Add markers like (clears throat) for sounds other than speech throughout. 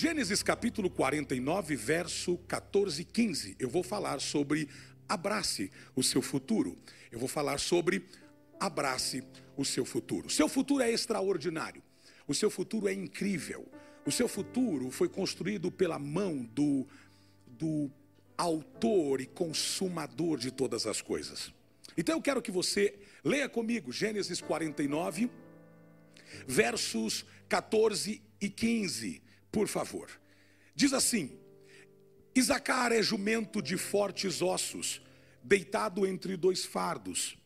Gênesis capítulo 49, verso 14 e 15. Eu vou falar sobre abrace o seu futuro. Eu vou falar sobre abrace o seu futuro. Seu futuro é extraordinário. O seu futuro é incrível. O seu futuro foi construído pela mão do, do autor e consumador de todas as coisas. Então eu quero que você leia comigo Gênesis 49, versos 14 e 15 por favor. Diz assim: Isacar é jumento de fortes ossos, deitado entre dois fardos.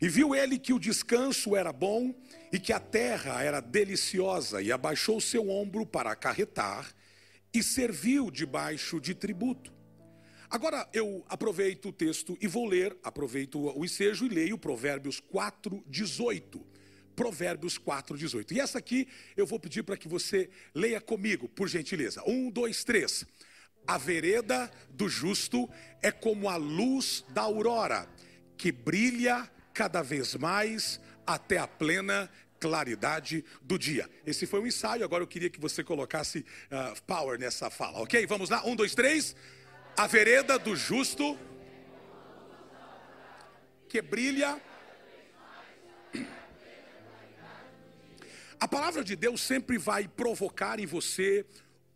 E viu ele que o descanso era bom e que a terra era deliciosa, e abaixou seu ombro para acarretar, e serviu debaixo de tributo. Agora eu aproveito o texto e vou ler, aproveito o ensejo e leio Provérbios 4, 18. Provérbios 4, 18. E essa aqui eu vou pedir para que você leia comigo, por gentileza. Um, dois, três. A vereda do justo é como a luz da aurora, que brilha cada vez mais até a plena claridade do dia. Esse foi um ensaio, agora eu queria que você colocasse uh, power nessa fala, ok? Vamos lá, um, dois, três. A vereda do justo que brilha A palavra de Deus sempre vai provocar em você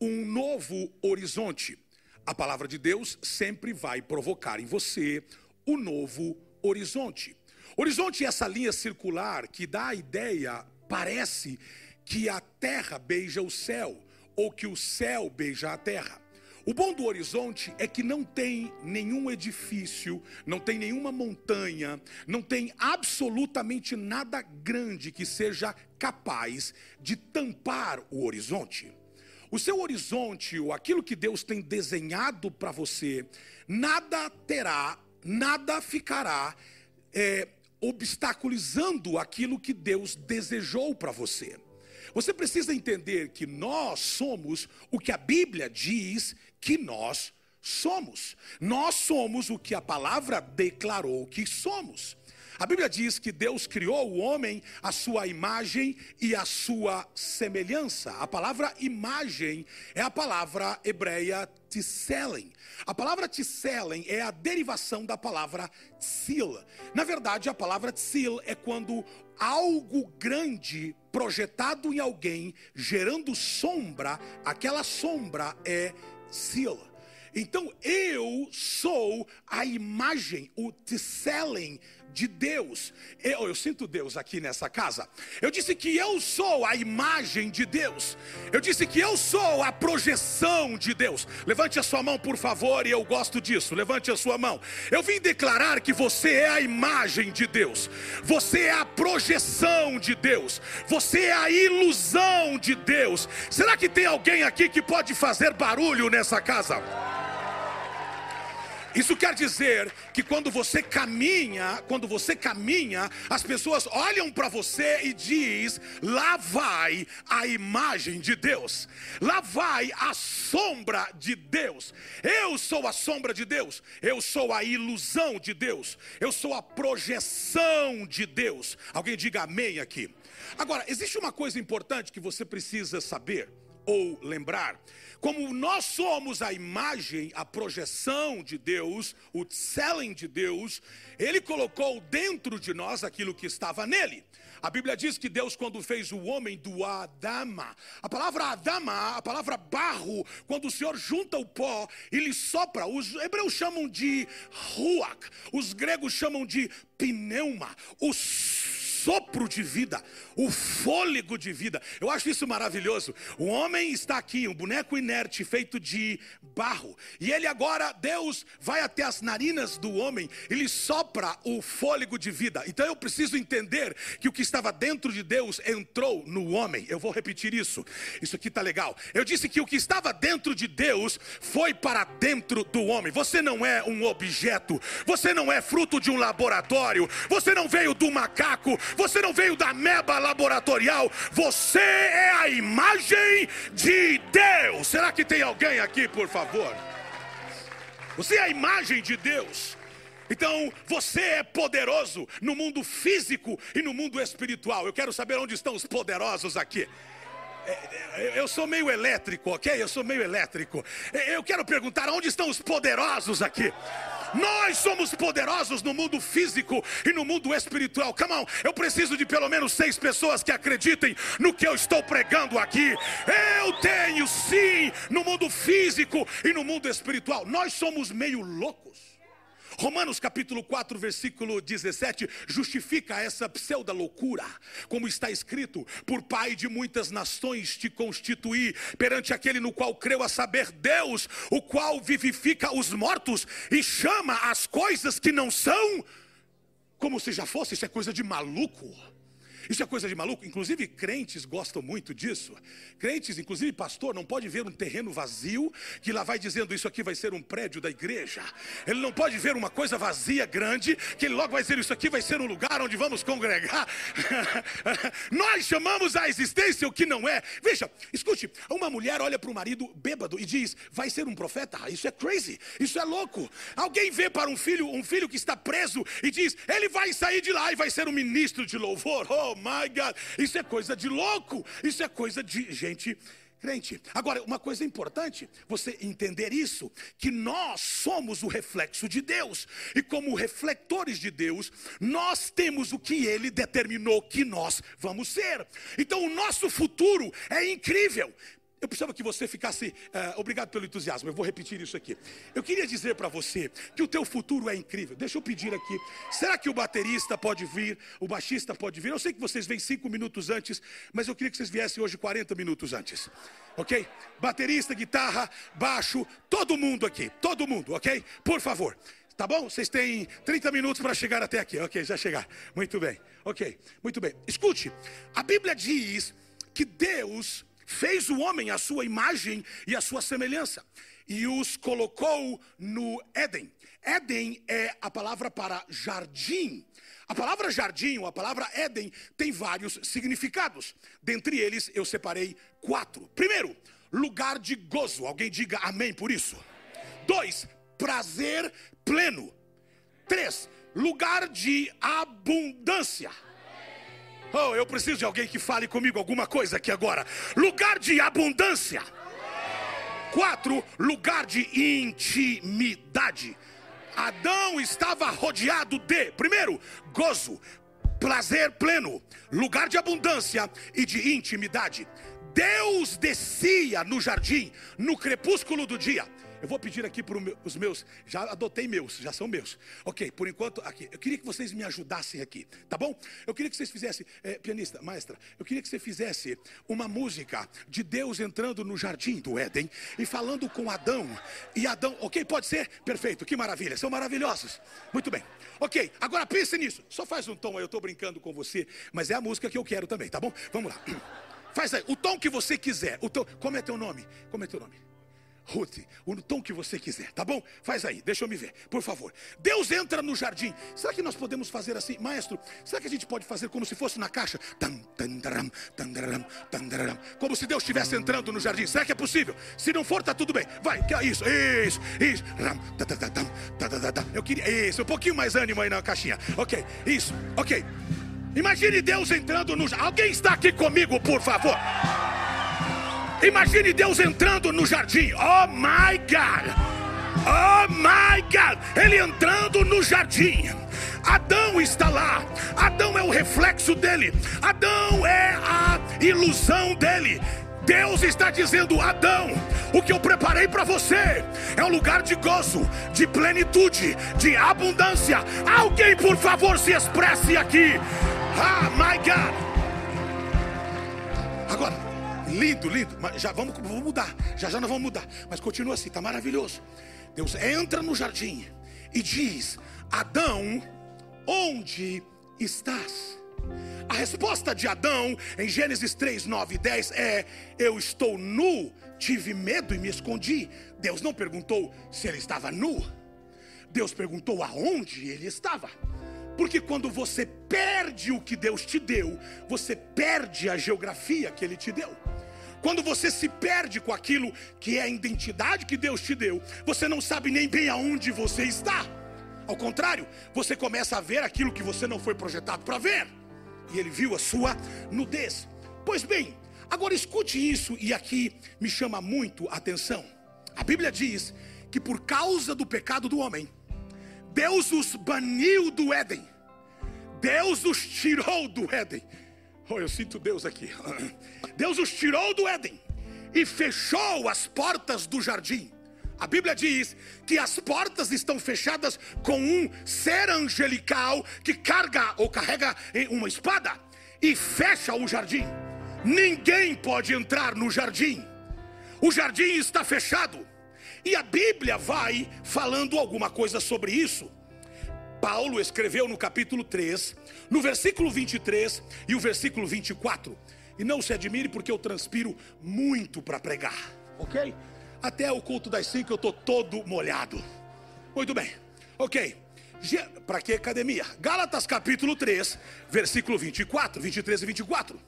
um novo horizonte. A palavra de Deus sempre vai provocar em você um novo horizonte. Horizonte é essa linha circular que dá a ideia, parece que a terra beija o céu, ou que o céu beija a terra. O bom do horizonte é que não tem nenhum edifício, não tem nenhuma montanha, não tem absolutamente nada grande que seja capaz de tampar o horizonte. O seu horizonte, ou aquilo que Deus tem desenhado para você, nada terá, nada ficará é, obstaculizando aquilo que Deus desejou para você. Você precisa entender que nós somos o que a Bíblia diz que nós somos. Nós somos o que a palavra declarou que somos. A Bíblia diz que Deus criou o homem à sua imagem e à sua semelhança. A palavra imagem é a palavra hebreia tselen. A palavra tselen é a derivação da palavra tsil. Na verdade, a palavra tsil é quando algo grande projetado em alguém, gerando sombra, aquela sombra é Sil. Então eu sou a imagem, o tselling de Deus. Eu, eu sinto Deus aqui nessa casa. Eu disse que eu sou a imagem de Deus. Eu disse que eu sou a projeção de Deus. Levante a sua mão, por favor, e eu gosto disso. Levante a sua mão. Eu vim declarar que você é a imagem de Deus. Você é a projeção de Deus. Você é a ilusão de Deus. Será que tem alguém aqui que pode fazer barulho nessa casa? Isso quer dizer que quando você caminha, quando você caminha, as pessoas olham para você e diz: "Lá vai a imagem de Deus. Lá vai a sombra de Deus. Eu sou a sombra de Deus. Eu sou a ilusão de Deus. Eu sou a projeção de Deus." Alguém diga amém aqui. Agora, existe uma coisa importante que você precisa saber ou lembrar. Como nós somos a imagem, a projeção de Deus, o selling de Deus, Ele colocou dentro de nós aquilo que estava nele. A Bíblia diz que Deus, quando fez o homem do Adama, a palavra Adama, a palavra barro, quando o Senhor junta o pó e lhe sopra, os hebreus chamam de ruach, os gregos chamam de pneuma, o sopro de vida, o fôlego de vida. Eu acho isso maravilhoso. O homem está aqui, um boneco inerte feito de barro, e ele agora, Deus vai até as narinas do homem, ele sopra o fôlego de vida. Então eu preciso entender que o que estava dentro de Deus entrou no homem. Eu vou repetir isso. Isso aqui está legal. Eu disse que o que estava dentro de Deus foi para dentro do homem. Você não é um objeto, você não é fruto de um laboratório, você não veio do macaco, você não veio da meba laboratorial, você é a imagem de Deus. Será que tem alguém aqui, por favor? Você é a imagem de Deus. Então, você é poderoso no mundo físico e no mundo espiritual. Eu quero saber onde estão os poderosos aqui. É, é, eu sou meio elétrico, ok? Eu sou meio elétrico. É, eu quero perguntar: onde estão os poderosos aqui? Nós somos poderosos no mundo físico e no mundo espiritual. Come on, eu preciso de pelo menos seis pessoas que acreditem no que eu estou pregando aqui. Eu tenho sim no mundo físico e no mundo espiritual. Nós somos meio loucos. Romanos capítulo 4, versículo 17, justifica essa pseuda loucura, como está escrito: Por Pai de muitas nações te constituí, perante aquele no qual creu a saber Deus, o qual vivifica os mortos e chama as coisas que não são, como se já fosse, isso é coisa de maluco. Isso é coisa de maluco. Inclusive, crentes gostam muito disso. Crentes, inclusive pastor, não pode ver um terreno vazio que lá vai dizendo isso aqui vai ser um prédio da igreja. Ele não pode ver uma coisa vazia grande que ele logo vai dizer isso aqui vai ser um lugar onde vamos congregar. (laughs) Nós chamamos a existência o que não é. Veja, escute, uma mulher olha para o marido bêbado e diz: "Vai ser um profeta". Isso é crazy. Isso é louco. Alguém vê para um filho, um filho que está preso e diz: "Ele vai sair de lá e vai ser um ministro de louvor". Oh, my God. Isso é coisa de louco. Isso é coisa de gente crente. Agora, uma coisa importante, você entender isso, que nós somos o reflexo de Deus, e como reflectores de Deus, nós temos o que ele determinou que nós vamos ser. Então, o nosso futuro é incrível. Eu precisava que você ficasse. Uh, obrigado pelo entusiasmo. Eu vou repetir isso aqui. Eu queria dizer para você que o teu futuro é incrível. Deixa eu pedir aqui. Será que o baterista pode vir? O baixista pode vir? Eu sei que vocês vêm cinco minutos antes, mas eu queria que vocês viessem hoje 40 minutos antes. Ok? Baterista, guitarra, baixo, todo mundo aqui. Todo mundo, ok? Por favor. Tá bom? Vocês têm 30 minutos para chegar até aqui. Ok, já chegar. Muito bem. Ok, muito bem. Escute, a Bíblia diz que Deus fez o homem à sua imagem e à sua semelhança e os colocou no Éden. Éden é a palavra para jardim. A palavra jardim, ou a palavra Éden, tem vários significados. Dentre eles, eu separei quatro. Primeiro, lugar de gozo. Alguém diga amém por isso. Dois, prazer pleno. Três, lugar de abundância. Oh, eu preciso de alguém que fale comigo alguma coisa aqui agora. Lugar de abundância. Quatro, lugar de intimidade. Adão estava rodeado de, primeiro, gozo, prazer pleno, lugar de abundância e de intimidade. Deus descia no jardim no crepúsculo do dia eu vou pedir aqui para os meus, já adotei meus, já são meus. Ok, por enquanto, aqui. Eu queria que vocês me ajudassem aqui, tá bom? Eu queria que vocês fizessem, é, pianista, maestra, eu queria que você fizesse uma música de Deus entrando no jardim do Éden e falando com Adão. E Adão, ok, pode ser? Perfeito, que maravilha, são maravilhosos. Muito bem, ok, agora pense nisso. Só faz um tom aí, eu estou brincando com você, mas é a música que eu quero também, tá bom? Vamos lá. (clears throat) Faz aí, o tom que você quiser. O tom, como é teu nome? Como é teu nome? Ruth, o tom que você quiser, tá bom? Faz aí, deixa eu me ver, por favor. Deus entra no jardim. Será que nós podemos fazer assim, maestro? Será que a gente pode fazer como se fosse na caixa? Como se Deus estivesse entrando no jardim. Será que é possível? Se não for, tá tudo bem. Vai, isso, isso, isso. Eu queria, isso, um pouquinho mais ânimo aí na caixinha. Ok, isso, ok. Imagine Deus entrando no jardim. Alguém está aqui comigo, por favor? Imagine Deus entrando no jardim. Oh my God! Oh my God! Ele entrando no jardim. Adão está lá. Adão é o reflexo dele. Adão é a ilusão dele. Deus está dizendo: Adão, o que eu preparei para você é um lugar de gozo, de plenitude, de abundância. Alguém, por favor, se expresse aqui. Ah, my God! Lindo, lindo. Mas já vamos, vamos mudar. Já já nós vamos mudar. Mas continua assim, tá maravilhoso. Deus entra no jardim e diz: Adão, onde estás? A resposta de Adão em Gênesis 3, 9 e 10 é: Eu estou nu, tive medo e me escondi. Deus não perguntou se ele estava nu, Deus perguntou aonde ele estava. Porque quando você perde o que Deus te deu, você perde a geografia que Ele te deu. Quando você se perde com aquilo que é a identidade que Deus te deu, você não sabe nem bem aonde você está. Ao contrário, você começa a ver aquilo que você não foi projetado para ver. E ele viu a sua nudez. Pois bem, agora escute isso e aqui me chama muito a atenção. A Bíblia diz que por causa do pecado do homem, Deus os baniu do Éden. Deus os tirou do Éden. Oh, eu sinto Deus aqui. (clears throat) Deus os tirou do Éden e fechou as portas do jardim. A Bíblia diz que as portas estão fechadas com um ser angelical que carga ou carrega uma espada e fecha o jardim. Ninguém pode entrar no jardim. O jardim está fechado. E a Bíblia vai falando alguma coisa sobre isso. Paulo escreveu no capítulo 3, no versículo 23 e o versículo 24. E não se admire porque eu transpiro muito para pregar, ok? Até o culto das 5 eu estou todo molhado. Muito bem, ok. Para que academia? Gálatas capítulo 3, versículo 24, 23 e 24.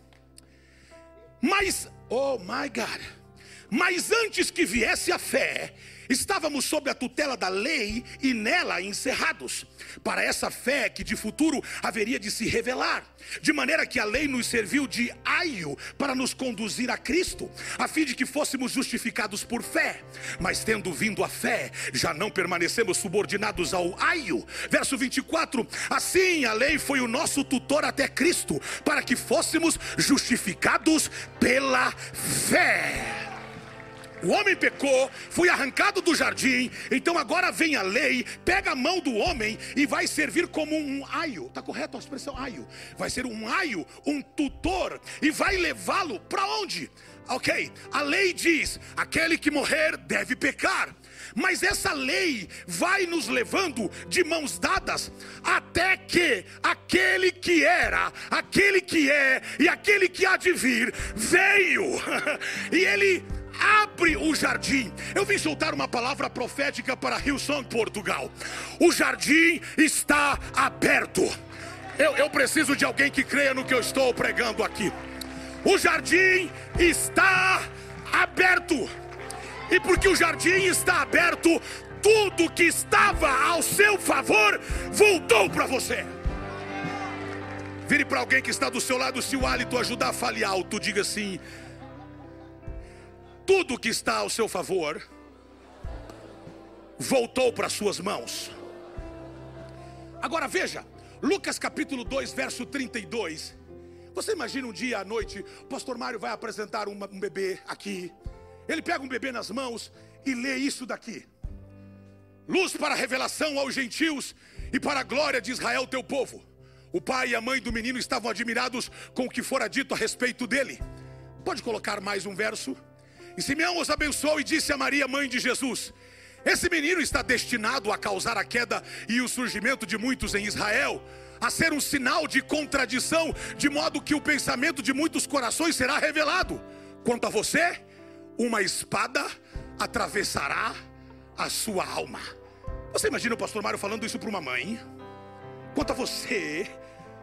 Mas, oh my God. Mas antes que viesse a fé, estávamos sob a tutela da lei e nela encerrados, para essa fé que de futuro haveria de se revelar, de maneira que a lei nos serviu de aio para nos conduzir a Cristo, a fim de que fôssemos justificados por fé. Mas tendo vindo a fé, já não permanecemos subordinados ao aio. Verso 24: Assim a lei foi o nosso tutor até Cristo, para que fôssemos justificados pela fé. O homem pecou, foi arrancado do jardim, então agora vem a lei, pega a mão do homem e vai servir como um aio. Está correto a expressão aio? Vai ser um aio, um tutor, e vai levá-lo para onde? Ok, a lei diz: aquele que morrer deve pecar. Mas essa lei vai nos levando de mãos dadas até que aquele que era, aquele que é e aquele que há de vir veio. (laughs) e ele abre o jardim. Eu vim soltar uma palavra profética para Hillsong, Portugal. O jardim está aberto. Eu, eu preciso de alguém que creia no que eu estou pregando aqui. O jardim está aberto. E porque o jardim está aberto, tudo que estava ao seu favor voltou para você. Vire para alguém que está do seu lado, se o hálito ajudar fale alto, diga assim: tudo que está ao seu favor voltou para suas mãos. Agora veja, Lucas capítulo 2, verso 32. Você imagina um dia à noite, o pastor Mário vai apresentar um bebê aqui. Ele pega um bebê nas mãos e lê isso daqui: Luz para a revelação aos gentios e para a glória de Israel, teu povo. O pai e a mãe do menino estavam admirados com o que fora dito a respeito dele. Pode colocar mais um verso? E Simeão os abençoou e disse a Maria, mãe de Jesus: Esse menino está destinado a causar a queda e o surgimento de muitos em Israel, a ser um sinal de contradição, de modo que o pensamento de muitos corações será revelado. Quanto a você, uma espada atravessará a sua alma. Você imagina o pastor Mário falando isso para uma mãe? Quanto a você,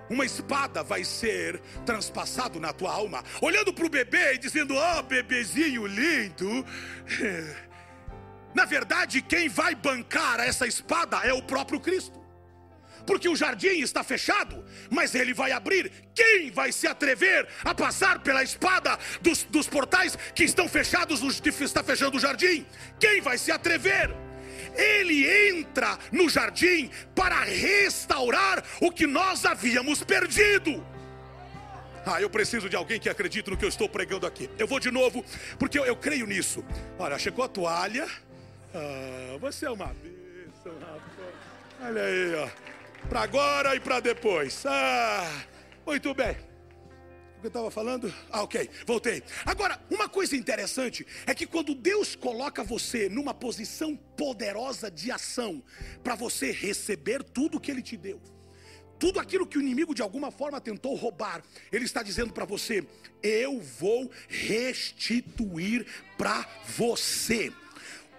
uma espada vai ser transpassado na tua alma, olhando para o bebê e dizendo: Oh, bebezinho lindo. Na verdade, quem vai bancar essa espada é o próprio Cristo. Porque o jardim está fechado, mas ele vai abrir. Quem vai se atrever a passar pela espada dos, dos portais que estão fechados, está fechando o jardim? Quem vai se atrever? Ele entra no jardim para restaurar o que nós havíamos perdido. Ah, eu preciso de alguém que acredite no que eu estou pregando aqui. Eu vou de novo, porque eu, eu creio nisso. Olha, chegou a toalha. Ah, você é uma bênção, rapaz. Olha aí, ó. Para agora e para depois. Ah, Muito bem. Que eu estava falando? Ah, ok, voltei. Agora, uma coisa interessante é que quando Deus coloca você numa posição poderosa de ação, para você receber tudo que Ele te deu, tudo aquilo que o inimigo de alguma forma tentou roubar, Ele está dizendo para você: eu vou restituir para você.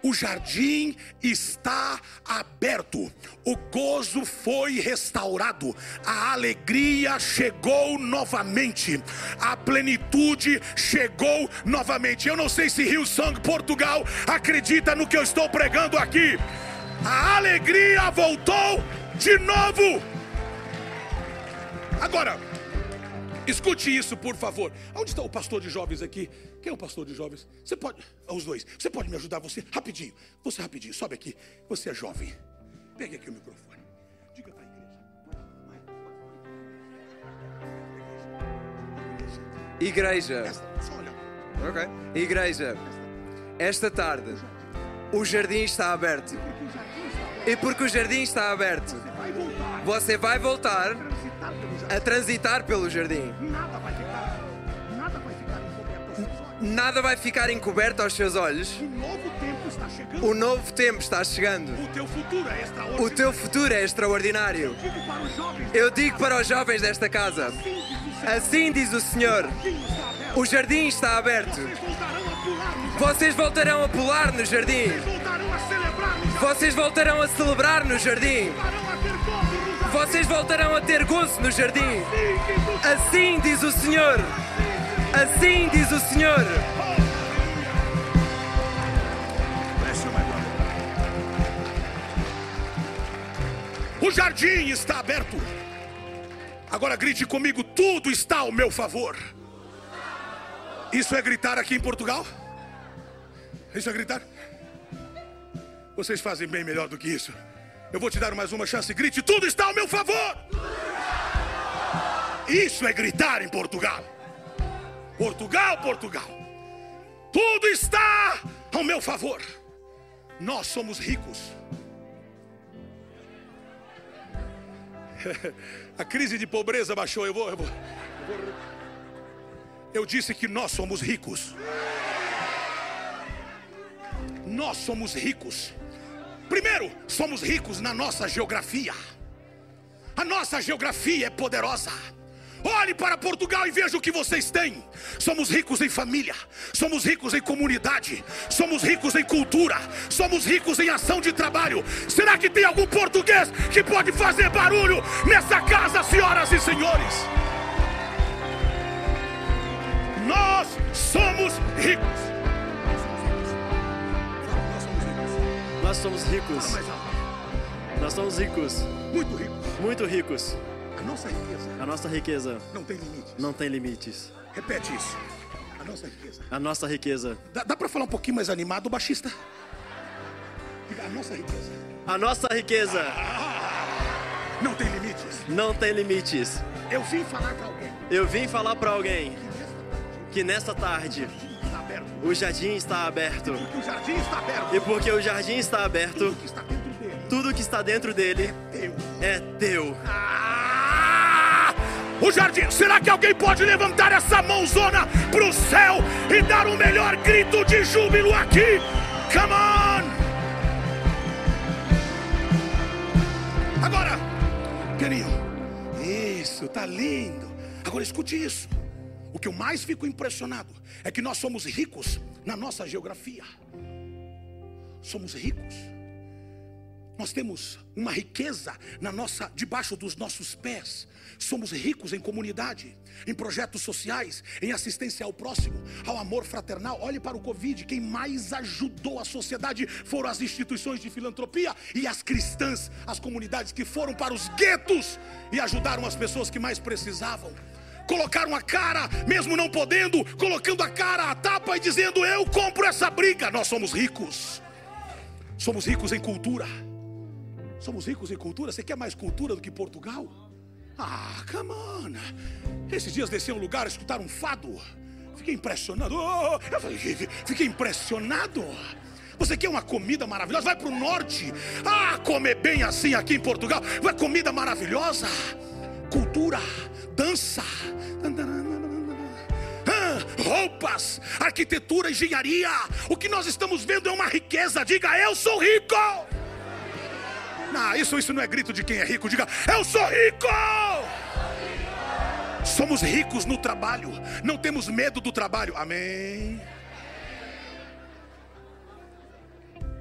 O jardim está aberto, o gozo foi restaurado, a alegria chegou novamente, a plenitude chegou novamente. Eu não sei se Rio Song Portugal acredita no que eu estou pregando aqui. A alegria voltou de novo. Agora, Escute isso, por favor. Onde está o pastor de jovens aqui? Quem é o pastor de jovens? Você pode. Os dois. Você pode me ajudar? Você, rapidinho. Você, rapidinho. Sobe aqui. Você é jovem. Pegue aqui o microfone. Diga para a igreja. Igreja. Só olha. Ok. Igreja. Esta tarde, o jardim está aberto. E porque o jardim está aberto, você vai voltar a transitar pelo jardim. Nada vai ficar, nada vai ficar encoberto aos seus olhos. Nada vai ficar encoberto aos seus olhos. O novo tempo está chegando. O novo tempo está chegando. O teu futuro é extraordinário. O teu futuro é extraordinário. Eu digo para os jovens, Eu digo para os jovens desta casa: assim diz o Senhor, o jardim está aberto. Vocês voltarão a pular no jardim. Vocês voltarão a celebrar no jardim. Vocês voltarão a ter gozo no jardim. Assim diz o Senhor. Assim diz o Senhor. O jardim está aberto. Agora grite comigo: tudo está ao meu favor. Isso é gritar aqui em Portugal? Isso é gritar? Vocês fazem bem melhor do que isso. Eu vou te dar mais uma chance. Grite: tudo está ao meu favor. Isso é gritar em Portugal. Portugal, Portugal. Tudo está ao meu favor. Nós somos ricos. (laughs) A crise de pobreza baixou. Eu vou, eu vou. eu vou- Eu disse que nós somos ricos. Nós somos ricos. Primeiro, somos ricos na nossa geografia. A nossa geografia é poderosa. Olhe para Portugal e veja o que vocês têm. Somos ricos em família, somos ricos em comunidade, somos ricos em cultura, somos ricos em ação de trabalho. Será que tem algum português que pode fazer barulho nessa casa, senhoras e senhores? Nós somos ricos. Nós somos ricos. Nós somos ricos. Muito ricos. muito ricos. A nossa riqueza A nossa riqueza não tem limites. não tem limites. Repete isso. A nossa riqueza. A nossa riqueza. Dá, dá para falar um pouquinho mais animado, baixista? Diga, a nossa riqueza A nossa riqueza não tem limites. não tem limites. Eu vim falar para alguém Eu vim falar para alguém que nesta tarde que nesta tarde aberto. o jardim está aberto. Porque o jardim está aberto. E porque o jardim está aberto, Tudo que está dentro dele tudo que está dentro dele é teu. é teu. Ah! O jardim, será que alguém pode levantar essa mãozona pro céu e dar o melhor grito de júbilo aqui? Come on! Agora, Pianinho, isso, tá lindo. Agora escute isso. Que eu mais fico impressionado é que nós somos ricos na nossa geografia. Somos ricos. Nós temos uma riqueza na nossa, debaixo dos nossos pés. Somos ricos em comunidade, em projetos sociais, em assistência ao próximo, ao amor fraternal. Olhe para o Covid, quem mais ajudou a sociedade foram as instituições de filantropia e as cristãs, as comunidades que foram para os guetos e ajudaram as pessoas que mais precisavam. Colocaram a cara, mesmo não podendo, colocando a cara à tapa e dizendo: Eu compro essa briga. Nós somos ricos. Somos ricos em cultura. Somos ricos em cultura. Você quer mais cultura do que Portugal? Ah, come on. Esses dias desci um lugar, escutaram um fado. Fiquei impressionado. Oh, eu falei, fiquei impressionado. Você quer uma comida maravilhosa? Vai para o norte. Ah, comer bem assim aqui em Portugal. Vai comida maravilhosa. Cultura, dança, roupas, arquitetura, engenharia. O que nós estamos vendo é uma riqueza. Diga, eu sou rico. Não, isso, isso não é grito de quem é rico. Diga, eu sou rico. Somos ricos no trabalho, não temos medo do trabalho. Amém.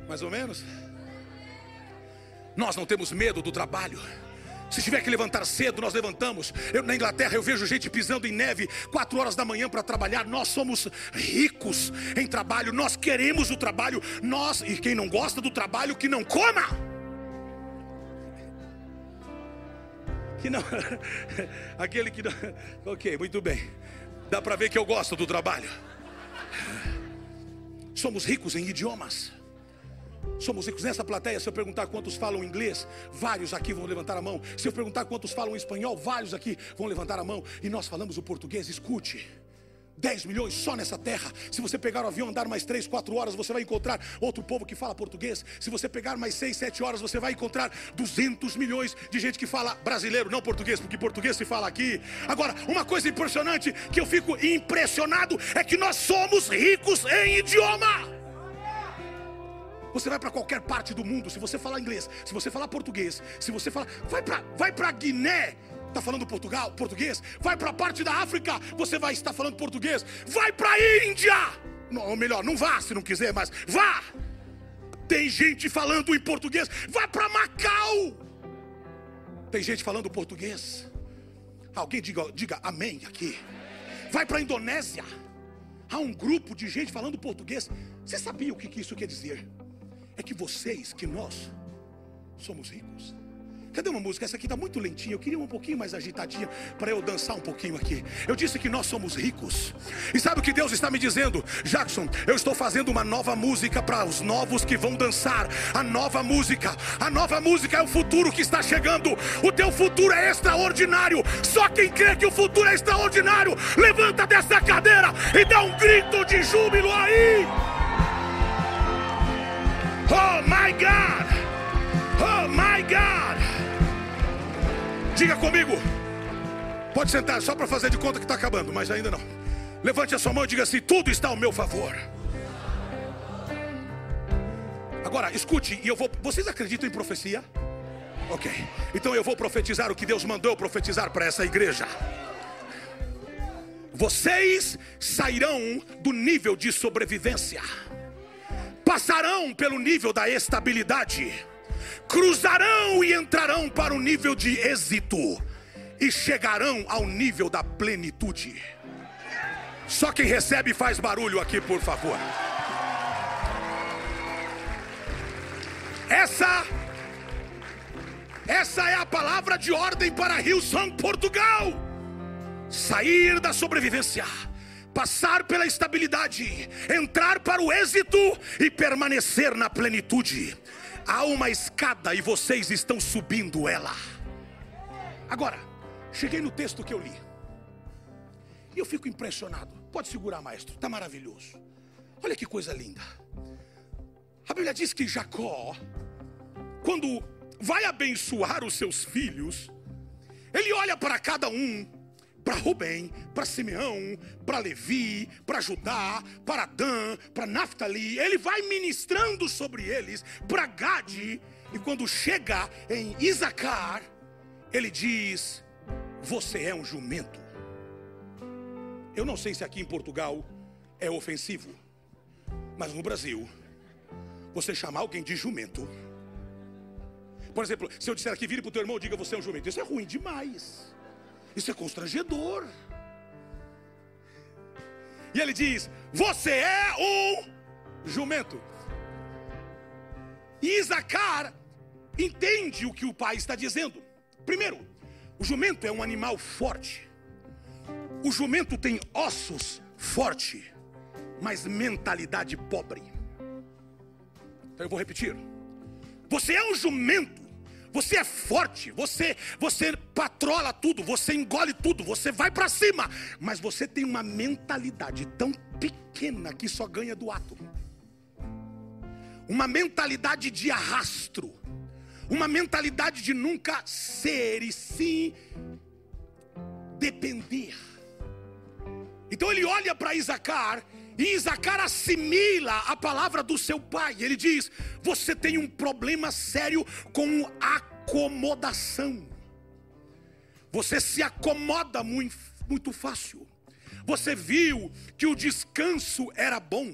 Mais ou menos. Nós não temos medo do trabalho. Se tiver que levantar cedo, nós levantamos. Eu, na Inglaterra eu vejo gente pisando em neve quatro horas da manhã para trabalhar. Nós somos ricos em trabalho. Nós queremos o trabalho. Nós e quem não gosta do trabalho que não coma. Que não, (laughs) aquele que não. Ok, muito bem. Dá para ver que eu gosto do trabalho. Somos ricos em idiomas. Somos ricos nessa plateia. Se eu perguntar quantos falam inglês, vários aqui vão levantar a mão. Se eu perguntar quantos falam espanhol, vários aqui vão levantar a mão. E nós falamos o português. Escute. 10 milhões só nessa terra. Se você pegar o avião andar mais 3, 4 horas, você vai encontrar outro povo que fala português. Se você pegar mais 6, 7 horas, você vai encontrar 200 milhões de gente que fala brasileiro, não português, porque português se fala aqui. Agora, uma coisa impressionante que eu fico impressionado é que nós somos ricos em idioma. Você vai para qualquer parte do mundo, se você falar inglês, se você falar português, se você falar, vai para vai para Guiné, está falando Portugal, português. Vai para a parte da África, você vai estar falando português. Vai para a Índia, não, ou melhor, não vá se não quiser, mas vá. Tem gente falando em português. Vá para Macau. Tem gente falando português. Alguém diga, diga amém aqui. Vai para a Indonésia. Há um grupo de gente falando português. Você sabia o que isso quer dizer? É que vocês, que nós, somos ricos. Cadê uma música? Essa aqui está muito lentinha. Eu queria um pouquinho mais agitadinha para eu dançar um pouquinho aqui. Eu disse que nós somos ricos. E sabe o que Deus está me dizendo? Jackson, eu estou fazendo uma nova música para os novos que vão dançar. A nova música. A nova música é o futuro que está chegando. O teu futuro é extraordinário. Só quem crê que o futuro é extraordinário, levanta dessa cadeira e dá um grito de júbilo aí. Oh my God! Oh my God! Diga comigo. Pode sentar, só para fazer de conta que está acabando, mas ainda não. Levante a sua mão e diga assim: tudo está ao meu favor. Agora, escute, e eu vou. Vocês acreditam em profecia? Ok. Então eu vou profetizar o que Deus mandou eu profetizar para essa igreja. Vocês sairão do nível de sobrevivência passarão pelo nível da estabilidade, cruzarão e entrarão para o nível de êxito e chegarão ao nível da plenitude. Só quem recebe faz barulho aqui, por favor. Essa essa é a palavra de ordem para Rio São Portugal. Sair da sobrevivência passar pela estabilidade, entrar para o êxito e permanecer na plenitude. Há uma escada e vocês estão subindo ela. Agora, cheguei no texto que eu li. E eu fico impressionado. Pode segurar, maestro, está maravilhoso. Olha que coisa linda. A Bíblia diz que Jacó, quando vai abençoar os seus filhos, ele olha para cada um para Rubem, para Simeão, para Levi, para Judá, para Dan, para Naphtali. Ele vai ministrando sobre eles para Gade. E quando chega em Isacar, ele diz: Você é um jumento. Eu não sei se aqui em Portugal é ofensivo, mas no Brasil, você chamar alguém de jumento. Por exemplo, se eu disser aqui, vire para o teu irmão e diga você é um jumento, isso é ruim demais. Isso é constrangedor. E ele diz: Você é um jumento. E Isacar entende o que o pai está dizendo. Primeiro, o jumento é um animal forte. O jumento tem ossos fortes, mas mentalidade pobre. Então eu vou repetir. Você é um jumento você é forte, você você patrola tudo, você engole tudo, você vai para cima, mas você tem uma mentalidade tão pequena que só ganha do ato. Uma mentalidade de arrastro, uma mentalidade de nunca ser e sim depender. Então ele olha para Isacar e Isacar assimila a palavra do seu pai. Ele diz: Você tem um problema sério com acomodação. Você se acomoda muito, muito fácil. Você viu que o descanso era bom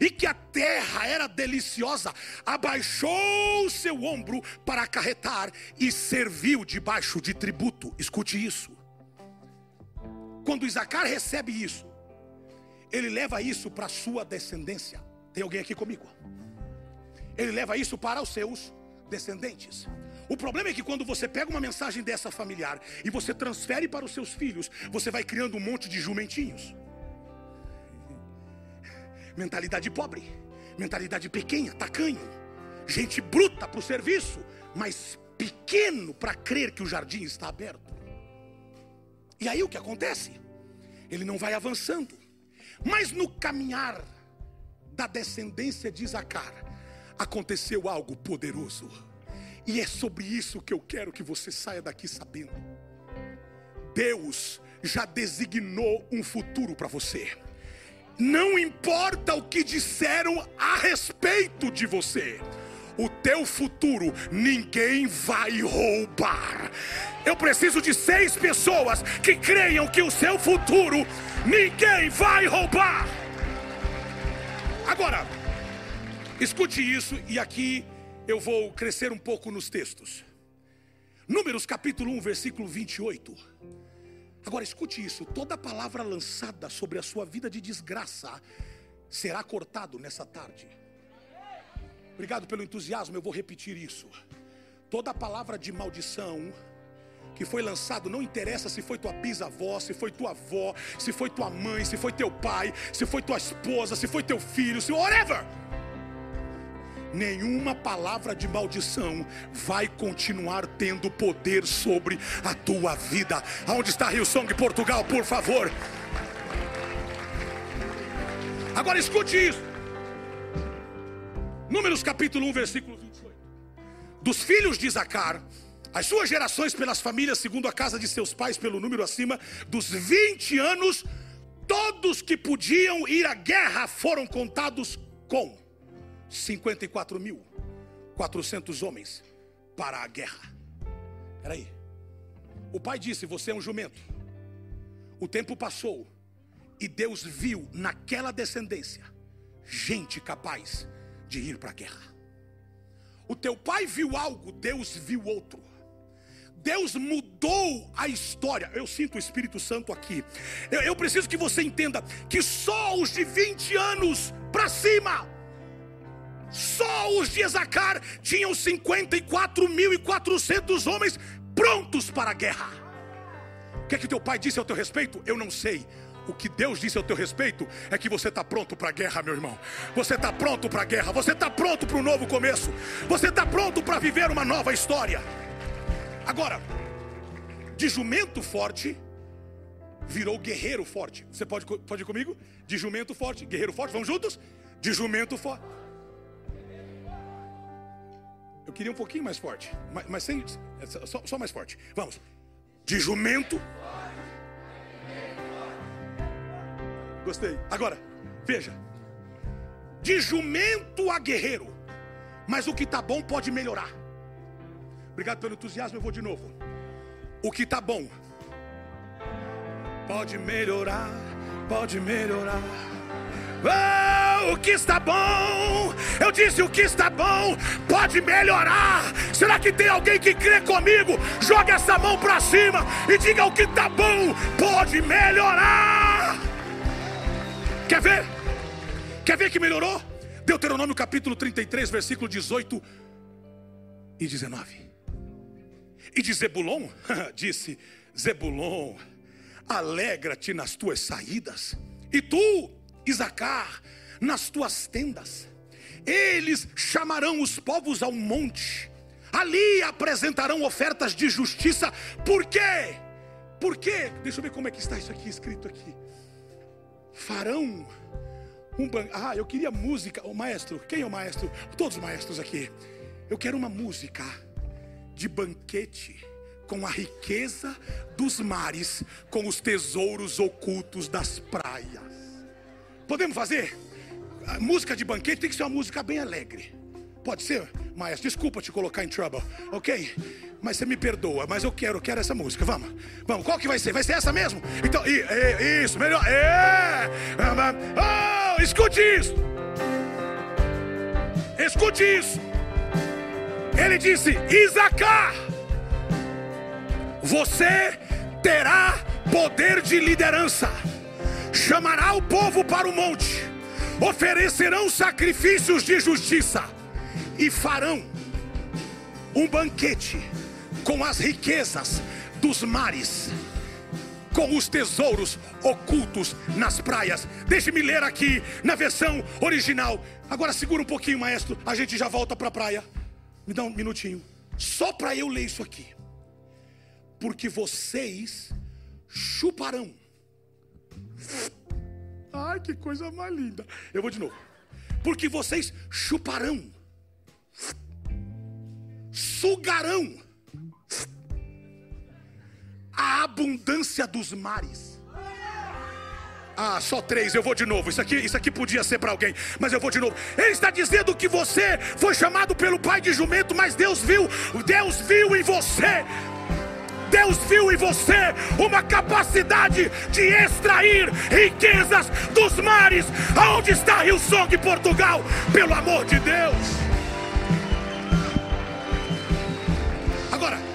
e que a terra era deliciosa, abaixou o seu ombro para acarretar e serviu debaixo de tributo. Escute isso. Quando Isacar recebe isso, ele leva isso para a sua descendência. Tem alguém aqui comigo? Ele leva isso para os seus descendentes. O problema é que quando você pega uma mensagem dessa familiar e você transfere para os seus filhos, você vai criando um monte de jumentinhos. Mentalidade pobre, mentalidade pequena, tacanho, gente bruta para o serviço, mas pequeno para crer que o jardim está aberto. E aí o que acontece? Ele não vai avançando, mas no caminhar da descendência de Zacar, aconteceu algo poderoso. E é sobre isso que eu quero que você saia daqui sabendo. Deus já designou um futuro para você. Não importa o que disseram a respeito de você. O teu futuro ninguém vai roubar. Eu preciso de seis pessoas que creiam que o seu futuro ninguém vai roubar. Agora, escute isso e aqui eu vou crescer um pouco nos textos. Números capítulo 1, versículo 28. Agora escute isso: toda palavra lançada sobre a sua vida de desgraça será cortado nessa tarde. Obrigado pelo entusiasmo, eu vou repetir isso. Toda palavra de maldição que foi lançado, não interessa se foi tua bisavó, se foi tua avó, se foi tua mãe, se foi teu pai, se foi tua esposa, se foi teu filho, se whatever nenhuma palavra de maldição vai continuar tendo poder sobre a tua vida. Aonde está Rio Song Portugal, por favor? Agora escute isso. Números capítulo 1, versículo 28. Dos filhos de Zacar, as suas gerações pelas famílias, segundo a casa de seus pais, pelo número acima dos 20 anos, todos que podiam ir à guerra foram contados com 54 mil 400 homens para a guerra. Peraí. O pai disse: Você é um jumento. O tempo passou e Deus viu naquela descendência gente capaz de ir para a guerra. O teu pai viu algo, Deus viu outro. Deus mudou a história. Eu sinto o Espírito Santo aqui. Eu, eu preciso que você entenda que só os de 20 anos para cima só os de Ezacar tinham 54.400 homens prontos para a guerra. O que é que teu pai disse ao teu respeito? Eu não sei. O que Deus disse ao teu respeito é que você está pronto para a guerra, meu irmão. Você está pronto para a guerra. Você está pronto para um novo começo. Você está pronto para viver uma nova história. Agora, de jumento forte virou guerreiro forte. Você pode, pode ir comigo? De jumento forte, guerreiro forte. Vamos juntos? De jumento forte. Eu queria um pouquinho mais forte, mas, mas sem, só, só mais forte. Vamos. De jumento. Gostei. Agora, veja. De jumento a guerreiro. Mas o que está bom pode melhorar. Obrigado pelo entusiasmo, eu vou de novo. O que está bom pode melhorar, pode melhorar. Oh, o que está bom, eu disse o que está bom, pode melhorar. Será que tem alguém que crê comigo? Joga essa mão para cima e diga o que está bom, pode melhorar. Quer ver? Quer ver que melhorou? Deuteronômio capítulo 33, versículo 18 e 19. E de Zebulon, (laughs) disse Zebulon, alegra-te nas tuas saídas, e tu, Isacar, nas tuas tendas. Eles chamarão os povos ao monte, ali apresentarão ofertas de justiça. Por quê? Por quê? Deixa eu ver como é que está isso aqui escrito aqui. Farão um ban... Ah, eu queria música. O maestro, quem é o maestro? Todos os maestros aqui. Eu quero uma música de banquete com a riqueza dos mares, com os tesouros ocultos das praias. Podemos fazer? Música de banquete tem que ser uma música bem alegre. Pode ser, maestro? Desculpa te colocar em trouble, ok? Mas você me perdoa, mas eu quero, quero essa música. Vamos, vamos. Qual que vai ser? Vai ser essa mesmo? Então, i- i- isso, melhor. É! Oh, escute isso. Escute isso. Ele disse: Isacar, você terá poder de liderança. Chamará o povo para o monte, oferecerão sacrifícios de justiça e farão um banquete com as riquezas dos mares, com os tesouros ocultos nas praias. Deixe-me ler aqui na versão original. Agora segura um pouquinho, maestro. A gente já volta para a praia. Me dá um minutinho. Só para eu ler isso aqui. Porque vocês chuparão. Ai, que coisa mais linda. Eu vou de novo. Porque vocês chuparão sugarão a abundância dos mares. Ah, só três, eu vou de novo. Isso aqui, isso aqui podia ser para alguém, mas eu vou de novo. Ele está dizendo que você foi chamado pelo pai de jumento, mas Deus viu, Deus viu em você. Deus viu em você uma capacidade de extrair riquezas dos mares. Aonde está Rio Song, Portugal? Pelo amor de Deus.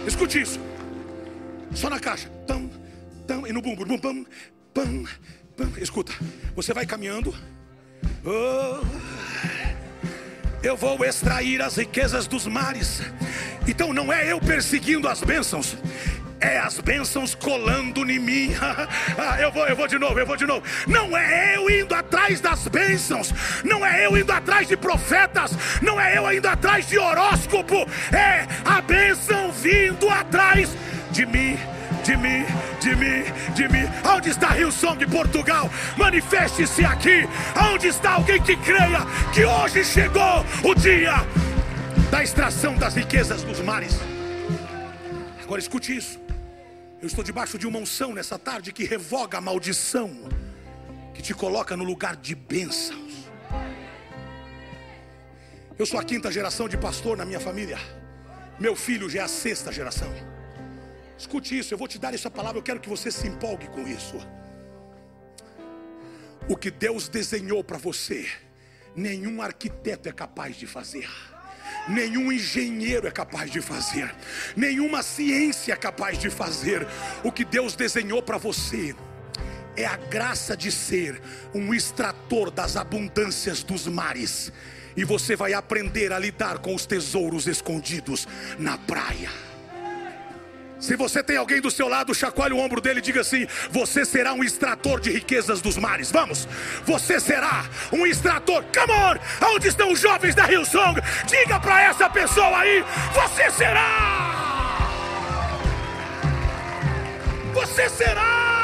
Escute isso. Só na caixa. Tam, tam, e no bumbum, bum, pam, pam, pam. Escuta, você vai caminhando. Oh, eu vou extrair as riquezas dos mares. Então não é eu perseguindo as bênçãos. É as bênçãos colando em mim. (laughs) Ah, eu vou, eu vou de novo, eu vou de novo. Não é eu indo atrás das bênçãos. Não é eu indo atrás de profetas. Não é eu indo atrás de horóscopo. É a bênção vindo atrás de mim de mim, de mim, de mim. Onde está Rio Song Portugal? Manifeste-se aqui. Onde está alguém que creia que hoje chegou o dia da extração das riquezas dos mares? Agora escute isso. Eu estou debaixo de uma unção nessa tarde que revoga a maldição, que te coloca no lugar de bênçãos. Eu sou a quinta geração de pastor na minha família. Meu filho já é a sexta geração. Escute isso, eu vou te dar essa palavra, eu quero que você se empolgue com isso. O que Deus desenhou para você, nenhum arquiteto é capaz de fazer. Nenhum engenheiro é capaz de fazer, nenhuma ciência é capaz de fazer. O que Deus desenhou para você é a graça de ser um extrator das abundâncias dos mares, e você vai aprender a lidar com os tesouros escondidos na praia. Se você tem alguém do seu lado, chacoalhe o ombro dele e diga assim: Você será um extrator de riquezas dos mares. Vamos, você será um extrator. Come on! Estão os jovens da Hillsong? Diga para essa pessoa aí: Você será! Você será!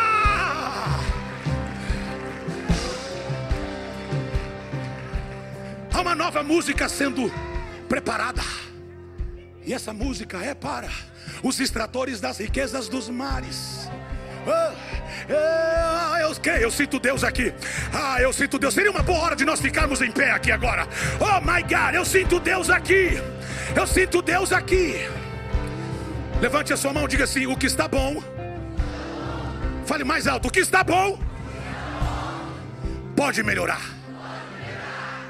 Há uma nova música sendo preparada. E essa música é para os extratores das riquezas dos mares. Ah, ah, eu, que- eu sinto Deus aqui. Ah, eu sinto Deus. Seria uma boa hora de nós ficarmos em pé aqui agora. Oh my God, eu sinto Deus aqui. Eu sinto Deus aqui. Levante a sua mão e diga assim: o que está bom. Fale mais alto: o que está bom pode melhorar.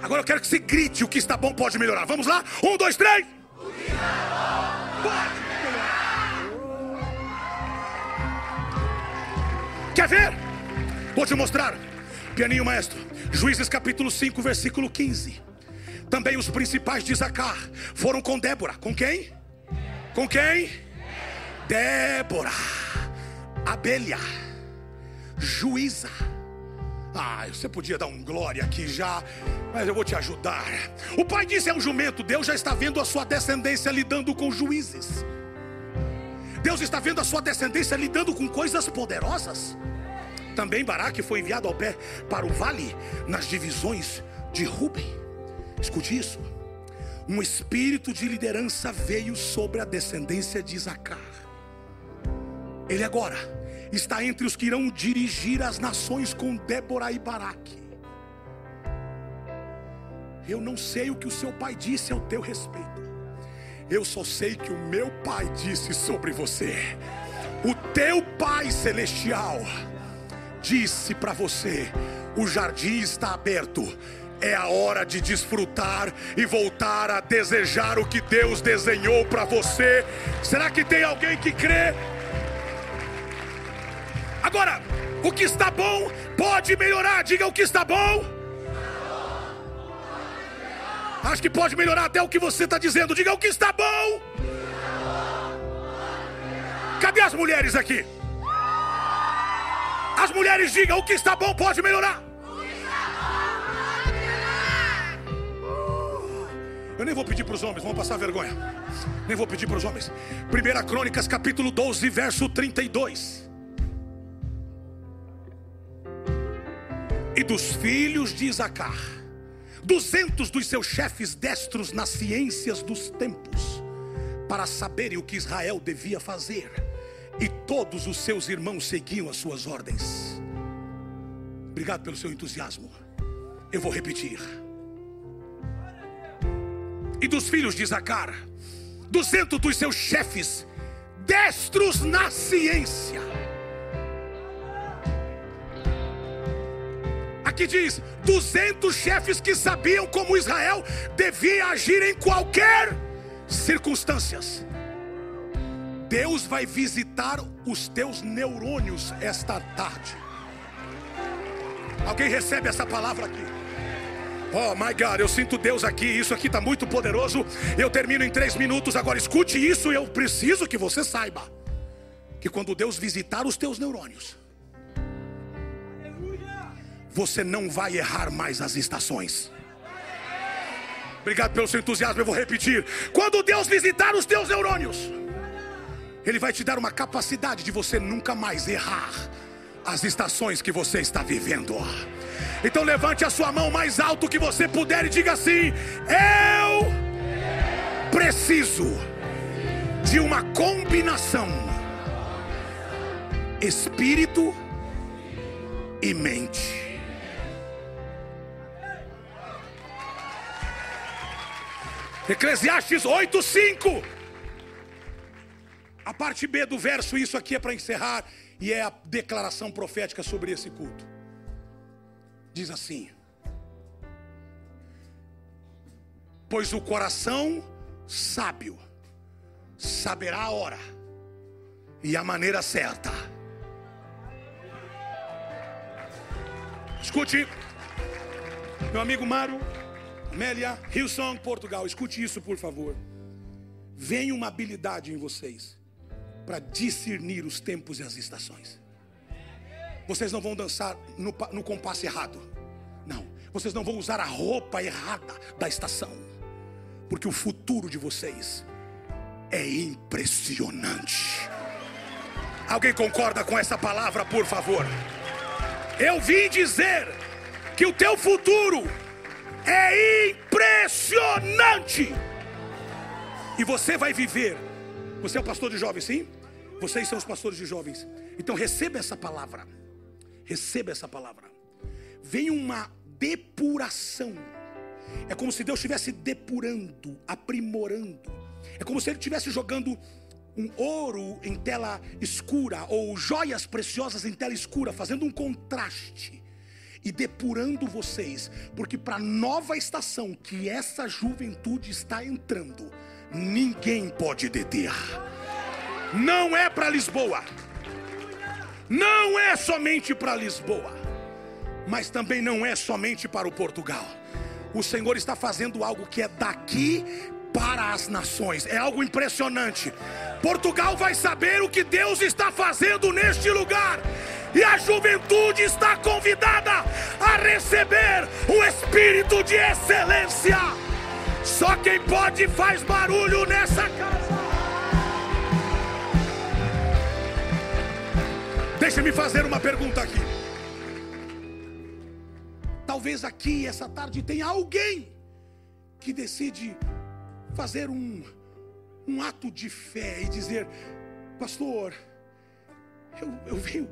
Agora eu quero que você grite: o que está bom pode melhorar. Vamos lá? Um, dois, três. Pode melhorar. Quer ver? Vou te mostrar. Pianinho maestro. Juízes capítulo 5, versículo 15. Também os principais de Zacar foram com Débora. Com quem? Com quem? Débora. Abelha. Juíza. Ah, você podia dar um glória aqui já, mas eu vou te ajudar. O pai disse é um jumento, Deus já está vendo a sua descendência lidando com juízes. Deus está vendo a sua descendência lidando com coisas poderosas. Também Baraque foi enviado ao pé para o vale nas divisões de Ruben. Escute isso. Um espírito de liderança veio sobre a descendência de Isacar. Ele agora está entre os que irão dirigir as nações com Débora e Baraque. Eu não sei o que o seu pai disse ao teu respeito. Eu só sei que o meu pai disse sobre você. O teu pai celestial disse para você: o jardim está aberto. É a hora de desfrutar e voltar a desejar o que Deus desenhou para você. Será que tem alguém que crê? Agora, o que está bom pode melhorar. Diga o que está bom. Acho que pode melhorar até o que você está dizendo. Diga o que está bom. Cadê as mulheres aqui? As mulheres digam o que está bom pode melhorar. Eu nem vou pedir para os homens, vão passar vergonha. Nem vou pedir para os homens. 1 Crônicas, capítulo 12, verso 32. E dos filhos de Isacar, duzentos dos seus chefes destros nas ciências dos tempos, para saberem o que Israel devia fazer, e todos os seus irmãos seguiam as suas ordens. Obrigado pelo seu entusiasmo. Eu vou repetir. E dos filhos de Isacar, duzentos dos seus chefes, destros na ciência. Aqui diz: duzentos chefes que sabiam como Israel devia agir em qualquer circunstâncias. Deus vai visitar os teus neurônios esta tarde. Alguém recebe essa palavra aqui? Oh my God, eu sinto Deus aqui. Isso aqui está muito poderoso. Eu termino em três minutos. Agora escute isso. Eu preciso que você saiba que quando Deus visitar os teus neurônios, você não vai errar mais as estações. Obrigado pelo seu entusiasmo. Eu vou repetir. Quando Deus visitar os teus neurônios, Ele vai te dar uma capacidade de você nunca mais errar as estações que você está vivendo. Então levante a sua mão mais alto que você puder e diga assim: Eu preciso de uma combinação espírito e mente. Eclesiastes 8:5. A parte B do verso, isso aqui é para encerrar e é a declaração profética sobre esse culto. Diz assim: Pois o coração sábio saberá a hora e a maneira certa. Escute, meu amigo Mário, Amélia, Hillsong, Portugal, escute isso por favor. Vem uma habilidade em vocês para discernir os tempos e as estações. Vocês não vão dançar no, no compasso errado. Não. Vocês não vão usar a roupa errada da estação. Porque o futuro de vocês é impressionante. Alguém concorda com essa palavra, por favor? Eu vim dizer que o teu futuro é impressionante. E você vai viver. Você é o pastor de jovens, sim? Vocês são os pastores de jovens. Então receba essa palavra. Receba essa palavra. Vem uma depuração. É como se Deus estivesse depurando, aprimorando. É como se Ele estivesse jogando um ouro em tela escura ou joias preciosas em tela escura, fazendo um contraste e depurando vocês, porque para a nova estação que essa juventude está entrando, ninguém pode deter. Não é para Lisboa, não é somente para Lisboa, mas também não é somente para o Portugal. O Senhor está fazendo algo que é daqui para as nações. É algo impressionante. Portugal vai saber o que Deus está fazendo neste lugar. E a juventude está convidada a receber o espírito de excelência. Só quem pode faz barulho nessa casa. Deixa-me fazer uma pergunta aqui. Talvez aqui essa tarde tenha alguém que decide fazer um, um ato de fé e dizer: Pastor, eu, eu venho,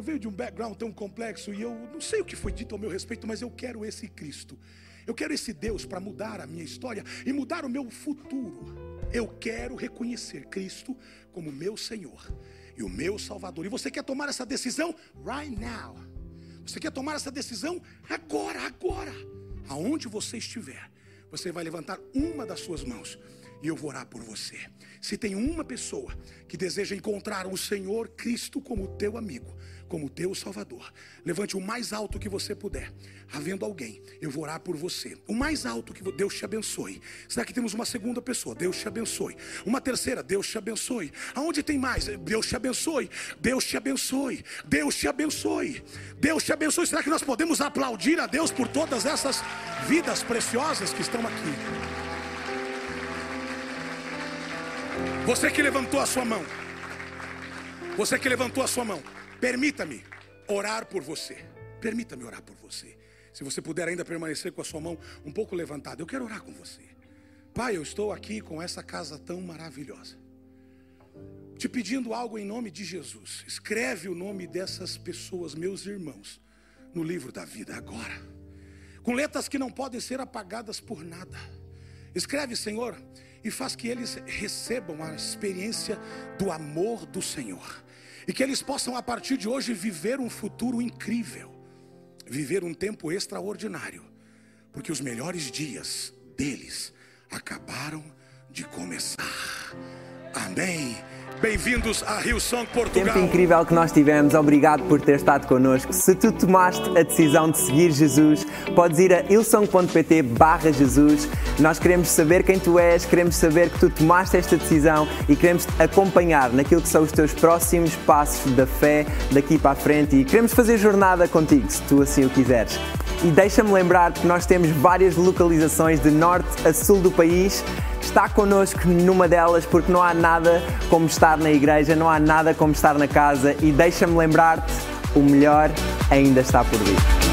eu venho de um background tão complexo e eu não sei o que foi dito ao meu respeito, mas eu quero esse Cristo. Eu quero esse Deus para mudar a minha história e mudar o meu futuro. Eu quero reconhecer Cristo como meu Senhor e o meu Salvador. E você quer tomar essa decisão right now? Você quer tomar essa decisão agora, agora, aonde você estiver. Você vai levantar uma das suas mãos e eu vou orar por você. Se tem uma pessoa que deseja encontrar o Senhor Cristo como teu amigo, como teu Salvador, levante o mais alto que você puder. Havendo alguém, eu vou orar por você. O mais alto que Deus te abençoe. Será que temos uma segunda pessoa? Deus te abençoe. Uma terceira, Deus te abençoe. Aonde tem mais? Deus te abençoe. Deus te abençoe. Deus te abençoe. Deus te abençoe. Será que nós podemos aplaudir a Deus por todas essas vidas preciosas que estão aqui? Você que levantou a sua mão, você que levantou a sua mão, permita-me orar por você. Permita-me orar por você. Se você puder ainda permanecer com a sua mão um pouco levantada, eu quero orar com você. Pai, eu estou aqui com essa casa tão maravilhosa. Te pedindo algo em nome de Jesus. Escreve o nome dessas pessoas, meus irmãos, no livro da vida agora. Com letras que não podem ser apagadas por nada. Escreve, Senhor, e faz que eles recebam a experiência do amor do Senhor. E que eles possam, a partir de hoje, viver um futuro incrível, viver um tempo extraordinário, porque os melhores dias deles acabaram de começar. Amém. Bem-vindos a Rio Song Portugal. Tempo incrível que nós tivemos. Obrigado por ter estado connosco. Se tu tomaste a decisão de seguir Jesus, podes ir a ilsong.pt barra Jesus. Nós queremos saber quem tu és, queremos saber que tu tomaste esta decisão e queremos acompanhar naquilo que são os teus próximos passos da fé daqui para a frente e queremos fazer jornada contigo, se tu assim o quiseres. E deixa-me lembrar que nós temos várias localizações de norte a sul do país. Está connosco numa delas porque não há nada como estar na igreja, não há nada como estar na casa. E deixa-me lembrar-te: o melhor ainda está por vir.